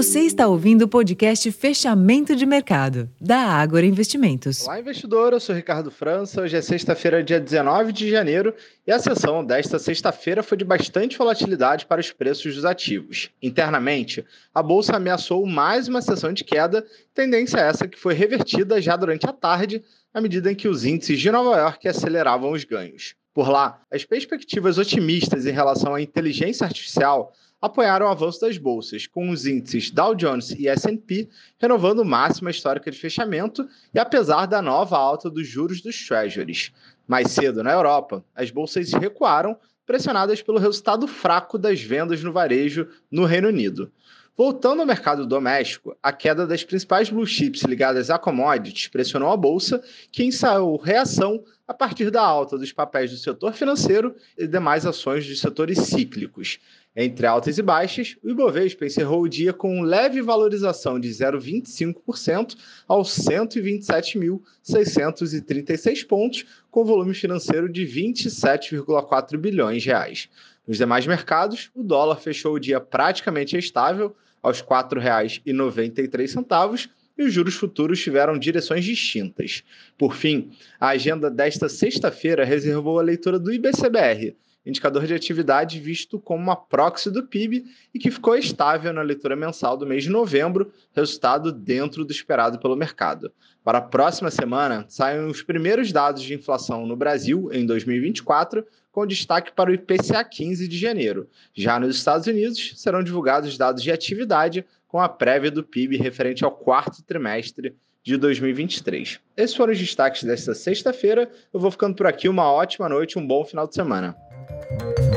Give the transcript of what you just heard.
Você está ouvindo o podcast Fechamento de Mercado, da Ágora Investimentos. Olá, investidor. Eu sou Ricardo França. Hoje é sexta-feira, dia 19 de janeiro, e a sessão desta sexta-feira foi de bastante volatilidade para os preços dos ativos. Internamente, a bolsa ameaçou mais uma sessão de queda, tendência essa que foi revertida já durante a tarde, à medida em que os índices de Nova York aceleravam os ganhos. Por lá, as perspectivas otimistas em relação à inteligência artificial apoiaram o avanço das bolsas, com os índices Dow Jones e S&P renovando máxima histórica de fechamento e apesar da nova alta dos juros dos treasuries. Mais cedo, na Europa, as bolsas recuaram, pressionadas pelo resultado fraco das vendas no varejo no Reino Unido. Voltando ao mercado doméstico, a queda das principais blue chips ligadas a commodities pressionou a bolsa, que ensaiou reação a partir da alta dos papéis do setor financeiro e demais ações de setores cíclicos. Entre altas e baixas, o Ibovespa encerrou o dia com leve valorização de 0,25% aos 127.636 pontos, com volume financeiro de 27,4 bilhões de reais. Nos demais mercados, o dólar fechou o dia praticamente estável, aos R$ 4,93 e os juros futuros tiveram direções distintas. Por fim, a agenda desta sexta-feira reservou a leitura do IBCBR, indicador de atividade visto como uma proxy do PIB e que ficou estável na leitura mensal do mês de novembro, resultado dentro do esperado pelo mercado. Para a próxima semana, saem os primeiros dados de inflação no Brasil em 2024, com destaque para o IPCA 15 de janeiro. Já nos Estados Unidos, serão divulgados dados de atividade com a prévia do PIB referente ao quarto trimestre de 2023. Esses foram os destaques desta sexta-feira. Eu vou ficando por aqui. Uma ótima noite, um bom final de semana. Thank you.